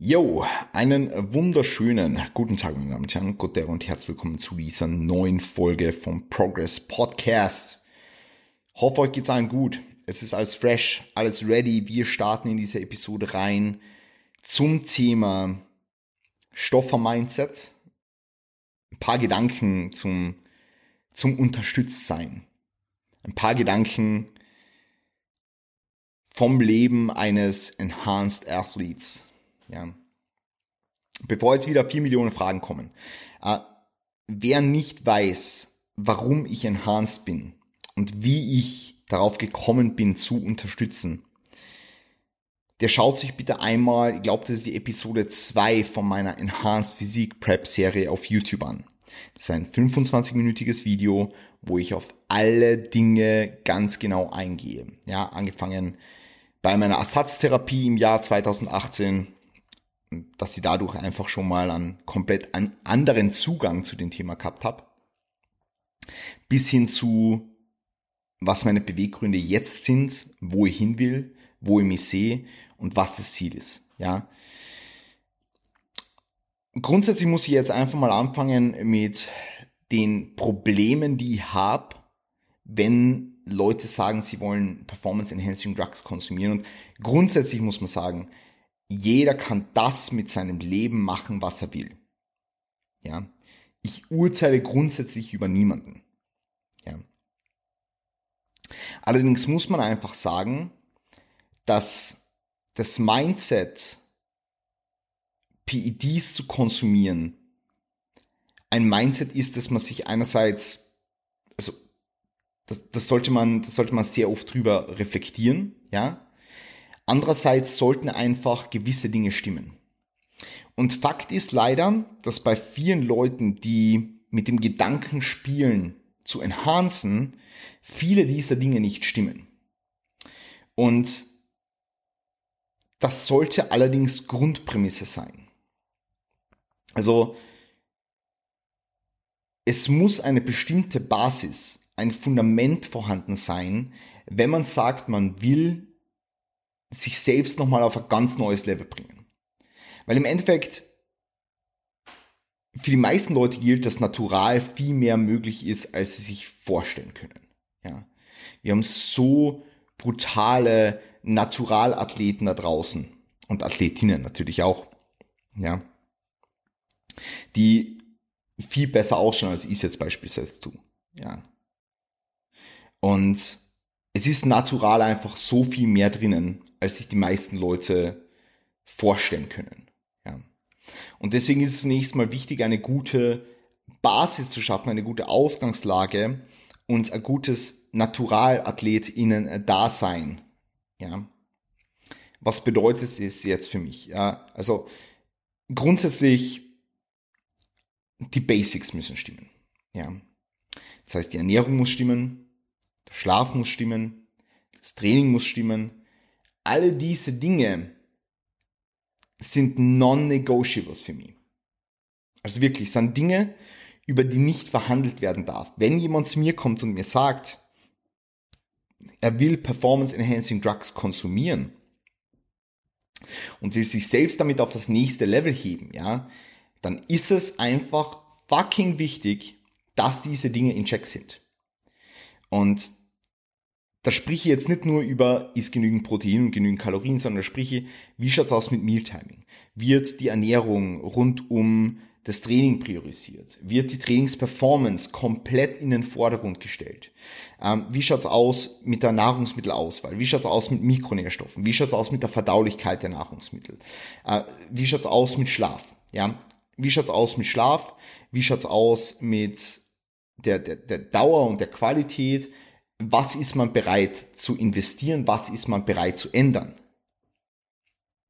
Jo, einen wunderschönen guten Tag, meine Damen und Herren, guten und herzlich willkommen zu dieser neuen Folge vom Progress Podcast. Hoffe, euch geht's allen gut. Es ist alles fresh, alles ready. Wir starten in diese Episode rein zum Thema Stoffer-Mindset. Ein paar Gedanken zum, zum Unterstütztsein. Ein paar Gedanken vom Leben eines Enhanced Athletes ja. Bevor jetzt wieder vier Millionen Fragen kommen. Äh, wer nicht weiß, warum ich enhanced bin und wie ich darauf gekommen bin zu unterstützen, der schaut sich bitte einmal, ich glaube, das ist die Episode 2 von meiner Enhanced Physik Prep Serie auf YouTube an. Das ist ein 25-minütiges Video, wo ich auf alle Dinge ganz genau eingehe. Ja, angefangen bei meiner Ersatztherapie im Jahr 2018, dass sie dadurch einfach schon mal einen komplett anderen Zugang zu dem Thema gehabt habe. Bis hin zu, was meine Beweggründe jetzt sind, wo ich hin will, wo ich mich sehe und was das Ziel ist. Ja. Grundsätzlich muss ich jetzt einfach mal anfangen mit den Problemen, die ich habe, wenn Leute sagen, sie wollen Performance Enhancing Drugs konsumieren. Und grundsätzlich muss man sagen, jeder kann das mit seinem Leben machen, was er will. Ja. Ich urteile grundsätzlich über niemanden. Ja. Allerdings muss man einfach sagen, dass das Mindset, PEDs zu konsumieren, ein Mindset ist, dass man sich einerseits, also das, das sollte man, das sollte man sehr oft drüber reflektieren, ja. Andererseits sollten einfach gewisse Dinge stimmen. Und Fakt ist leider, dass bei vielen Leuten, die mit dem Gedanken spielen, zu enhancen, viele dieser Dinge nicht stimmen. Und das sollte allerdings Grundprämisse sein. Also es muss eine bestimmte Basis, ein Fundament vorhanden sein, wenn man sagt, man will sich selbst nochmal auf ein ganz neues Level bringen. Weil im Endeffekt für die meisten Leute gilt, dass natural viel mehr möglich ist, als sie sich vorstellen können. Ja. Wir haben so brutale Naturalathleten da draußen und Athletinnen natürlich auch, ja, die viel besser ausschauen, als ich jetzt beispielsweise tue, ja. Und es ist natural einfach so viel mehr drinnen, als sich die meisten Leute vorstellen können. Ja. Und deswegen ist es zunächst mal wichtig, eine gute Basis zu schaffen, eine gute Ausgangslage und ein gutes Naturalathlet-Innen-Dasein. Ja. Was bedeutet es jetzt für mich? Ja, also grundsätzlich die Basics müssen stimmen. Ja. Das heißt, die Ernährung muss stimmen, der Schlaf muss stimmen, das Training muss stimmen. Alle diese Dinge sind non-negotiables für mich. Also wirklich, sind Dinge, über die nicht verhandelt werden darf. Wenn jemand zu mir kommt und mir sagt, er will Performance Enhancing Drugs konsumieren und will sich selbst damit auf das nächste Level heben, ja, dann ist es einfach fucking wichtig, dass diese Dinge in Check sind. Und da spreche ich jetzt nicht nur über, ist genügend Protein und genügend Kalorien, sondern da spreche ich, wie schaut's aus mit Mealtiming? Wird die Ernährung rund um das Training priorisiert? Wird die Trainingsperformance komplett in den Vordergrund gestellt? Ähm, wie schaut's aus mit der Nahrungsmittelauswahl? Wie schaut's aus mit Mikronährstoffen? Wie schaut's aus mit der Verdaulichkeit der Nahrungsmittel? Äh, wie schaut's aus mit Schlaf? Ja, wie schaut's aus mit Schlaf? Wie schaut's aus mit der, der, der Dauer und der Qualität was ist man bereit zu investieren, was ist man bereit zu ändern.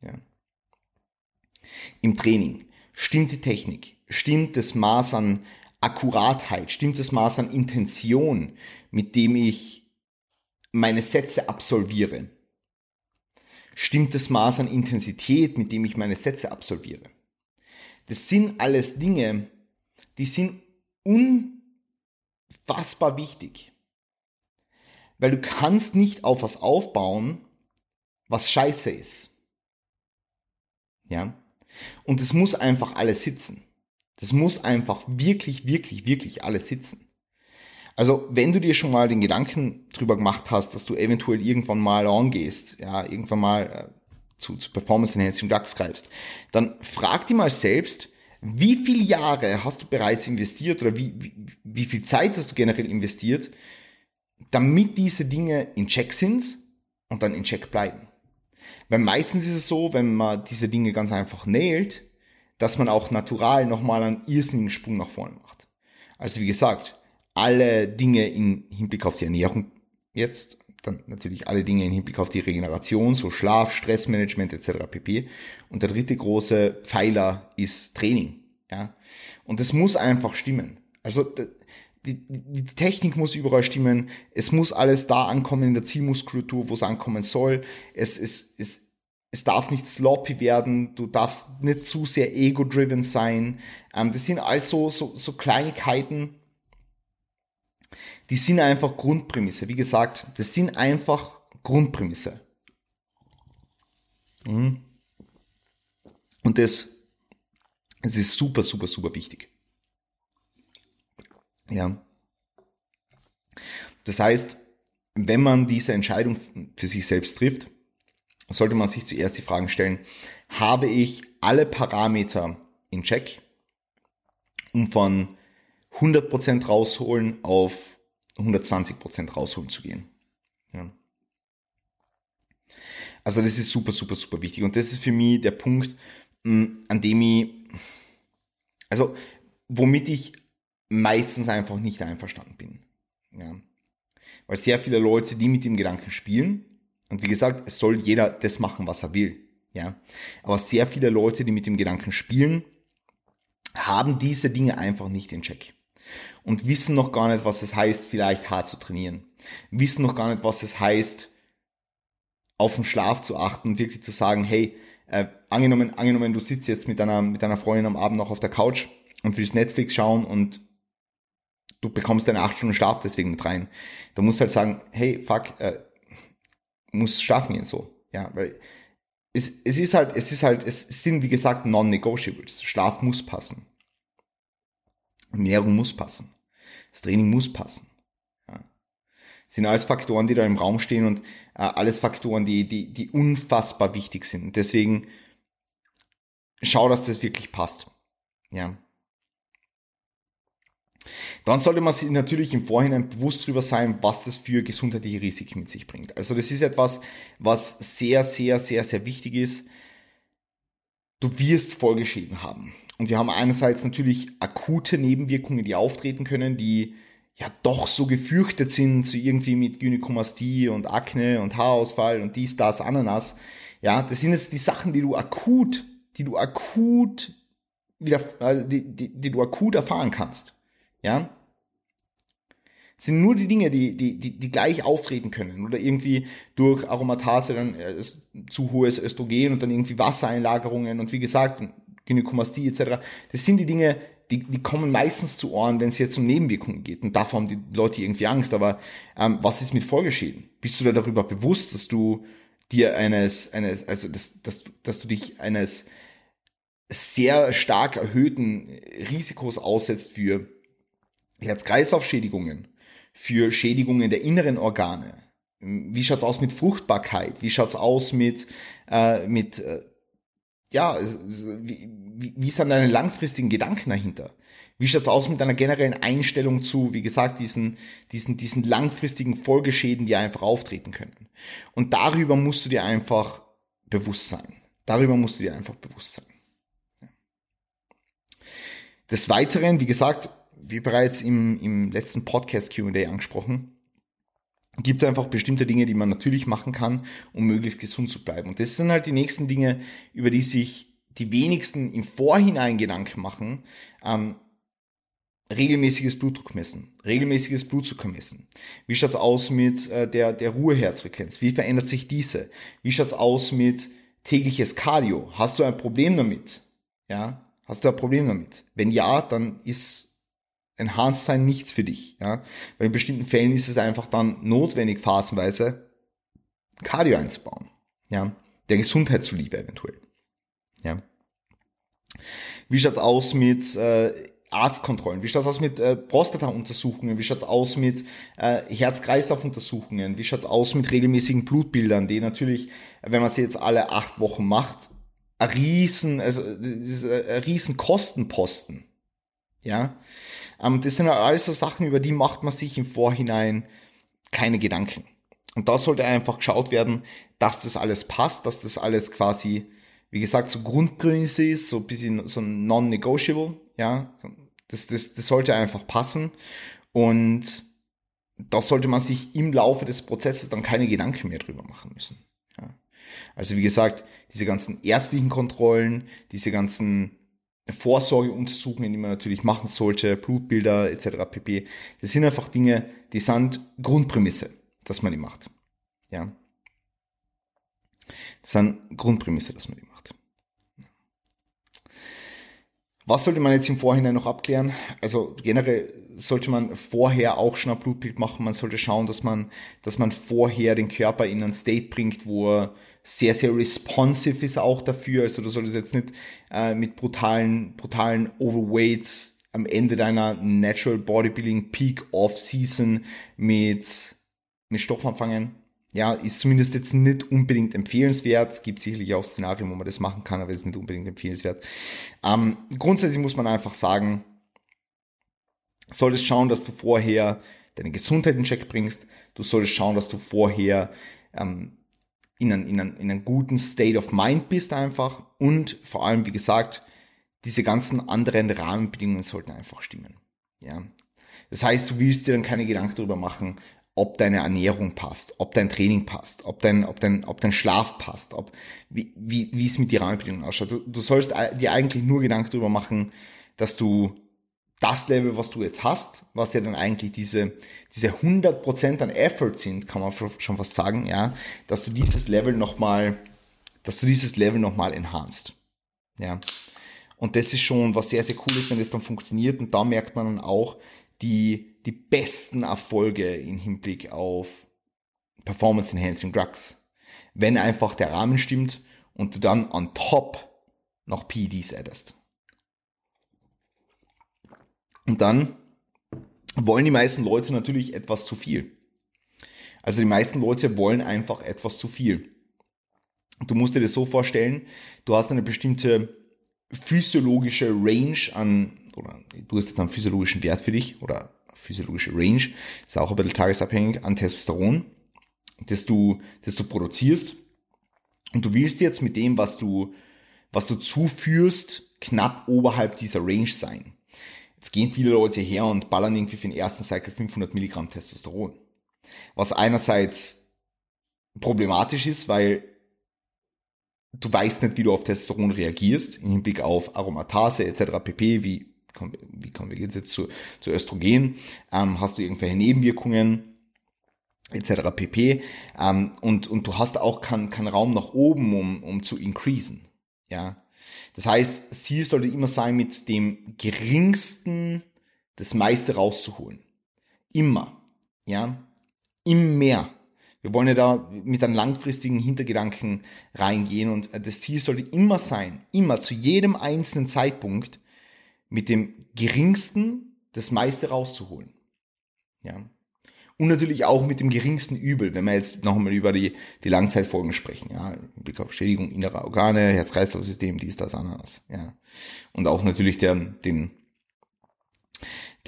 Ja. Im Training stimmt die Technik, stimmt das Maß an Akkuratheit, stimmt das Maß an Intention, mit dem ich meine Sätze absolviere. Stimmt das Maß an Intensität, mit dem ich meine Sätze absolviere. Das sind alles Dinge, die sind unfassbar wichtig. Weil du kannst nicht auf was aufbauen, was scheiße ist. Ja? Und es muss einfach alles sitzen. Das muss einfach wirklich, wirklich, wirklich alles sitzen. Also, wenn du dir schon mal den Gedanken drüber gemacht hast, dass du eventuell irgendwann mal angehst, ja, irgendwann mal äh, zu, zu Performance Enhancing Drugs greifst, dann frag dir mal selbst, wie viele Jahre hast du bereits investiert oder wie, wie, wie viel Zeit hast du generell investiert, damit diese Dinge in Check sind und dann in Check bleiben? Weil meistens ist es so, wenn man diese Dinge ganz einfach nailt, dass man auch natural nochmal einen irrsinnigen Sprung nach vorne macht. Also wie gesagt, alle Dinge im Hinblick auf die Ernährung jetzt, dann natürlich alle Dinge im Hinblick auf die Regeneration, so Schlaf, Stressmanagement etc. pp. Und der dritte große Pfeiler ist Training. Ja? Und es muss einfach stimmen. Also die, die Technik muss überall stimmen. Es muss alles da ankommen in der Zielmuskulatur, wo es ankommen soll. Es, es, es, es darf nicht sloppy werden. Du darfst nicht zu sehr ego-driven sein. Ähm, das sind also so, so Kleinigkeiten, die sind einfach Grundprämisse. Wie gesagt, das sind einfach Grundprämisse. Mhm. Und das, das ist super, super, super wichtig. Ja. Das heißt, wenn man diese Entscheidung für sich selbst trifft, sollte man sich zuerst die Fragen stellen, habe ich alle Parameter in Check, um von 100% rausholen auf 120% rausholen zu gehen. Ja. Also das ist super, super, super wichtig. Und das ist für mich der Punkt, an dem ich, also womit ich meistens einfach nicht einverstanden bin. Ja. Weil sehr viele Leute, die mit dem Gedanken spielen, und wie gesagt, es soll jeder das machen, was er will. Ja. Aber sehr viele Leute, die mit dem Gedanken spielen, haben diese Dinge einfach nicht in Check. Und wissen noch gar nicht, was es heißt, vielleicht hart zu trainieren. Wissen noch gar nicht, was es heißt, auf den Schlaf zu achten und wirklich zu sagen, hey, äh, angenommen, angenommen, du sitzt jetzt mit deiner, mit deiner Freundin am Abend noch auf der Couch und willst Netflix schauen und du bekommst deine acht Stunden Schlaf deswegen mit rein. Da musst halt sagen, hey, fuck, äh, muss schlafen gehen so. Ja, weil es, es ist halt, es ist halt, es sind wie gesagt non-negotiables. Schlaf muss passen. Ernährung muss passen. Das Training muss passen. Ja. Das sind alles Faktoren, die da im Raum stehen und äh, alles Faktoren, die, die, die unfassbar wichtig sind. Deswegen schau, dass das wirklich passt. Ja. Dann sollte man sich natürlich im Vorhinein bewusst darüber sein, was das für gesundheitliche Risiken mit sich bringt. Also das ist etwas, was sehr, sehr, sehr, sehr wichtig ist. Du wirst Folgeschäden haben. Und wir haben einerseits natürlich akute Nebenwirkungen, die auftreten können, die ja doch so gefürchtet sind, so irgendwie mit Gynäkomastie und Akne und Haarausfall und dies, das, Ananas. Ja, das sind jetzt die Sachen, die du akut, die du akut wieder, äh, die, die, die du akut erfahren kannst. Ja? sind nur die Dinge, die, die, die, die gleich auftreten können oder irgendwie durch Aromatase dann äh, zu hohes Östrogen und dann irgendwie Wassereinlagerungen und wie gesagt, Gynäkomastie etc. Das sind die Dinge, die, die kommen meistens zu Ohren, wenn es jetzt um Nebenwirkungen geht. Und davor haben die Leute irgendwie Angst. Aber ähm, was ist mit Folgeschäden? Bist du dir darüber bewusst, dass du dir eines, eines, also dass, dass, dass du dich eines sehr stark erhöhten Risikos aussetzt für Herz-Kreislauf-Schädigungen, für Schädigungen der inneren Organe. Wie schaut's aus mit Fruchtbarkeit? Wie schaut's aus mit, äh, mit äh, ja, wie, wie, sind deine langfristigen Gedanken dahinter? Wie schaut's aus mit deiner generellen Einstellung zu, wie gesagt, diesen, diesen, diesen langfristigen Folgeschäden, die einfach auftreten können? Und darüber musst du dir einfach bewusst sein. Darüber musst du dir einfach bewusst sein. Des Weiteren, wie gesagt, wie bereits im, im letzten Podcast QA angesprochen, gibt es einfach bestimmte Dinge, die man natürlich machen kann, um möglichst gesund zu bleiben. Und das sind halt die nächsten Dinge, über die sich die wenigsten im Vorhinein Gedanken machen. Ähm, regelmäßiges Blutdruck messen, regelmäßiges Blutzucker messen. Wie schaut's aus mit äh, der, der Ruheherzfrequenz? Wie verändert sich diese? Wie schaut's aus mit tägliches Cardio? Hast du ein Problem damit? Ja, hast du ein Problem damit? Wenn ja, dann ist Enhanced sein nichts für dich. Ja? Weil in bestimmten Fällen ist es einfach dann notwendig, phasenweise Cardio einzubauen. Ja? Der Gesundheit zuliebe eventuell. Ja? Wie schaut's aus mit äh, Arztkontrollen? Wie schaut's aus mit äh, Prostata-Untersuchungen? Wie schaut's aus mit äh, Herz-Kreislauf-Untersuchungen? Wie schaut's aus mit regelmäßigen Blutbildern, die natürlich, wenn man sie jetzt alle acht Wochen macht, ein riesen, also ein riesen Kostenposten. Ja, ähm, das sind alles so Sachen, über die macht man sich im Vorhinein keine Gedanken. Und da sollte einfach geschaut werden, dass das alles passt, dass das alles quasi, wie gesagt, so Grundprämisse ist, so ein bisschen so non-negotiable, ja. Das, das, das sollte einfach passen. Und da sollte man sich im Laufe des Prozesses dann keine Gedanken mehr drüber machen müssen. Ja. Also wie gesagt, diese ganzen ärztlichen Kontrollen, diese ganzen Vorsorgeuntersuchungen, die man natürlich machen sollte, Blutbilder etc. pp. Das sind einfach Dinge, die sind Grundprämisse, dass man die macht. Ja. Das sind Grundprämisse, dass man die macht. Was sollte man jetzt im Vorhinein noch abklären? Also generell sollte man vorher auch schon ein Blutbild machen. Man sollte schauen, dass man, dass man vorher den Körper in einen State bringt, wo er sehr, sehr responsive ist auch dafür. Also du solltest jetzt nicht äh, mit brutalen, brutalen Overweights am Ende deiner Natural Bodybuilding Peak Off-Season mit, mit Stoff anfangen. Ja, ist zumindest jetzt nicht unbedingt empfehlenswert. Es gibt sicherlich auch Szenarien, wo man das machen kann, aber es ist nicht unbedingt empfehlenswert. Ähm, grundsätzlich muss man einfach sagen, solltest schauen, dass du vorher deine Gesundheit in Check bringst. Du solltest schauen, dass du vorher ähm, in, einen, in, einen, in einen guten State of Mind bist einfach. Und vor allem, wie gesagt, diese ganzen anderen Rahmenbedingungen sollten einfach stimmen. Ja. Das heißt, du willst dir dann keine Gedanken darüber machen, ob deine Ernährung passt, ob dein Training passt, ob dein, ob dein, ob dein Schlaf passt, ob, wie, wie, wie es mit den Rahmenbedingungen ausschaut. Du, du sollst dir eigentlich nur Gedanken darüber machen, dass du das Level, was du jetzt hast, was ja dann eigentlich diese, diese 100% an Effort sind, kann man schon fast sagen, ja, dass du dieses Level nochmal, dass du dieses Level nochmal enhanced. Ja. Und das ist schon was sehr, sehr cool ist, wenn das dann funktioniert und da merkt man dann auch die, die besten Erfolge im Hinblick auf Performance Enhancing Drugs. Wenn einfach der Rahmen stimmt und du dann on top noch PEDs addest. Und dann wollen die meisten Leute natürlich etwas zu viel. Also die meisten Leute wollen einfach etwas zu viel. Du musst dir das so vorstellen, du hast eine bestimmte physiologische Range an, oder du hast jetzt einen physiologischen Wert für dich, oder physiologische Range, ist auch ein bisschen tagesabhängig, an Testosteron, das du, das du produzierst. Und du willst jetzt mit dem, was du, was du zuführst, knapp oberhalb dieser Range sein. Jetzt gehen viele Leute her und ballern irgendwie für den ersten Cycle 500 Milligramm Testosteron. Was einerseits problematisch ist, weil du weißt nicht, wie du auf Testosteron reagierst, im Hinblick auf Aromatase etc. pp. Wie, wie konvergiert es jetzt zu, zu Östrogen? Ähm, hast du irgendwelche Nebenwirkungen? etc. pp. Ähm, und, und du hast auch keinen kein Raum nach oben, um, um zu increasen. Ja, das heißt, das Ziel sollte immer sein, mit dem geringsten das meiste rauszuholen. Immer. Ja. Im mehr. Wir wollen ja da mit einem langfristigen Hintergedanken reingehen und das Ziel sollte immer sein, immer zu jedem einzelnen Zeitpunkt mit dem geringsten das meiste rauszuholen. Ja. Und natürlich auch mit dem geringsten Übel, wenn wir jetzt noch einmal über die, die Langzeitfolgen sprechen, ja, Blick auf Schädigung innerer Organe, Herz-Kreislauf-System, dies, das, anderes, ja. Und auch natürlich der, den,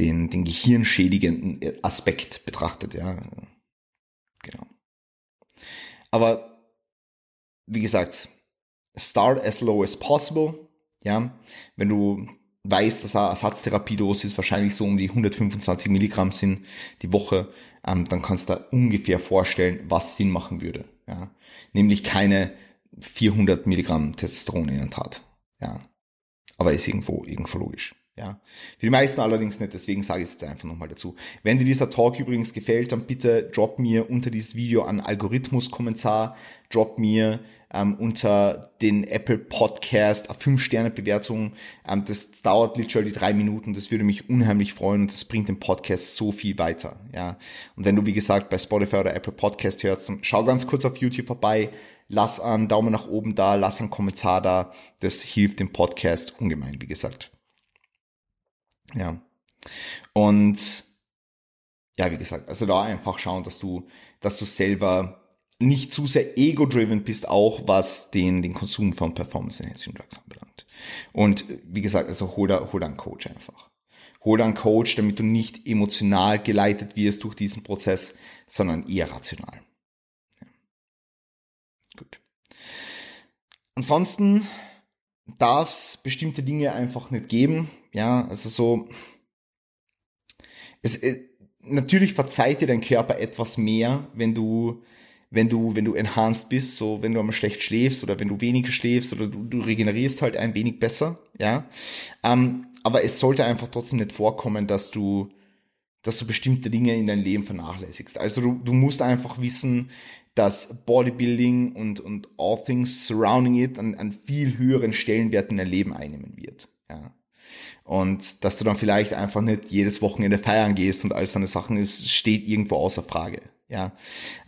den, den gehirnschädigenden Aspekt betrachtet, ja. Genau. Aber, wie gesagt, start as low as possible, ja. Wenn du weiß, dass eine Ersatztherapiedosis wahrscheinlich so um die 125 Milligramm sind die Woche, ähm, dann kannst du da ungefähr vorstellen, was Sinn machen würde. Ja? Nämlich keine 400 Milligramm Testosteron in der Tat. Ja. Aber ist irgendwo, irgendwo logisch. Ja. Für die meisten allerdings nicht, deswegen sage ich es jetzt einfach nochmal dazu. Wenn dir dieser Talk übrigens gefällt, dann bitte drop mir unter dieses Video einen Algorithmus-Kommentar, drop mir ähm, unter den Apple Podcast eine 5-Sterne-Bewertung. Ähm, das dauert literally drei Minuten, das würde mich unheimlich freuen und das bringt den Podcast so viel weiter. Ja. Und wenn du, wie gesagt, bei Spotify oder Apple Podcast hörst, dann schau ganz kurz auf YouTube vorbei, lass einen Daumen nach oben da, lass einen Kommentar da. Das hilft dem Podcast ungemein, wie gesagt. Ja. Und ja, wie gesagt, also da einfach schauen, dass du, dass du selber nicht zu sehr ego-driven bist, auch was den, den Konsum von Performance-Enhancing Drugs anbelangt. Und wie gesagt, also hol da, hol da einen Coach einfach. Hol da einen Coach, damit du nicht emotional geleitet wirst durch diesen Prozess, sondern eher rational. Ja. Gut. Ansonsten darf es bestimmte Dinge einfach nicht geben. Ja, also so, es, äh, natürlich verzeiht dir dein Körper etwas mehr, wenn du wenn du, wenn du enhanced bist, so wenn du einmal schlecht schläfst oder wenn du weniger schläfst oder du, du regenerierst halt ein wenig besser, ja. Ähm, aber es sollte einfach trotzdem nicht vorkommen, dass du, dass du bestimmte Dinge in deinem Leben vernachlässigst. Also du, du musst einfach wissen, dass Bodybuilding und, und all things surrounding it an, an viel höheren Stellenwert in dein Leben einnehmen wird. Ja. Und dass du dann vielleicht einfach nicht jedes Wochenende feiern gehst und all seine Sachen ist, steht irgendwo außer Frage. Ja,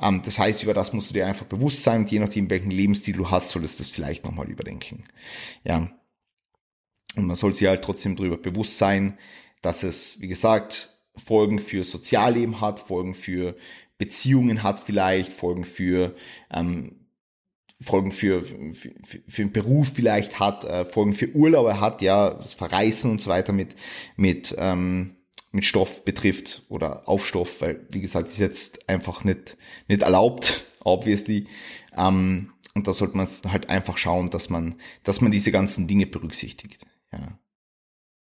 ähm, das heißt, über das musst du dir einfach bewusst sein und je nachdem, welchen Lebensstil du hast, solltest du das vielleicht nochmal überdenken. Ja, und man soll sich halt trotzdem darüber bewusst sein, dass es, wie gesagt, Folgen für Sozialleben hat, Folgen für Beziehungen hat vielleicht, Folgen für ähm, Folgen für, für, für den Beruf vielleicht hat, äh, Folgen für Urlaube hat, ja, das Verreisen und so weiter mit, mit ähm, mit Stoff betrifft oder auf Stoff, weil wie gesagt, ist jetzt einfach nicht, nicht erlaubt, obviously. Ähm, und da sollte man halt einfach schauen, dass man, dass man diese ganzen Dinge berücksichtigt. Ja.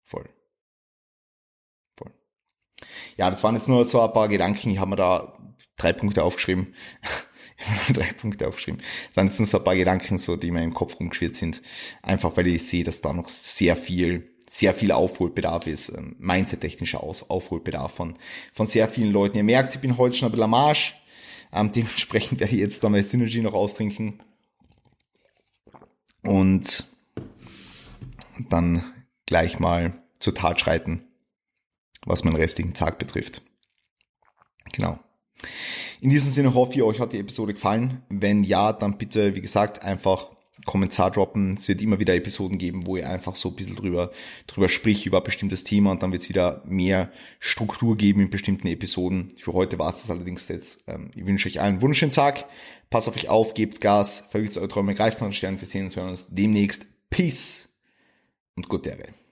Voll. Voll. Ja, das waren jetzt nur so ein paar Gedanken. Ich habe mir da drei Punkte aufgeschrieben. drei Punkte aufgeschriben. Das waren jetzt nur so ein paar Gedanken, so, die mir im Kopf rumgeschwirrt sind. Einfach weil ich sehe, dass da noch sehr viel sehr viel Aufholbedarf ist, ähm, mindset-technischer Aufholbedarf von, von sehr vielen Leuten. Ihr merkt, ich bin heute schon ein bisschen am Arsch. Ähm, dementsprechend werde ich jetzt da meine Synergy noch austrinken. Und dann gleich mal zur Tat schreiten, was meinen restlichen Tag betrifft. Genau. In diesem Sinne hoffe ich, euch hat die Episode gefallen. Wenn ja, dann bitte, wie gesagt, einfach Kommentar droppen. Es wird immer wieder Episoden geben, wo ihr einfach so ein bisschen drüber, drüber spricht, über ein bestimmtes Thema und dann wird es wieder mehr Struktur geben in bestimmten Episoden. Für heute war es das allerdings jetzt. Ähm, ich wünsche euch einen wunderschönen Tag. Passt auf euch auf, gebt Gas, verwirrt eure Träume, greift nach den Sternen. Wir sehen uns, hören uns demnächst. Peace und gute Ehre.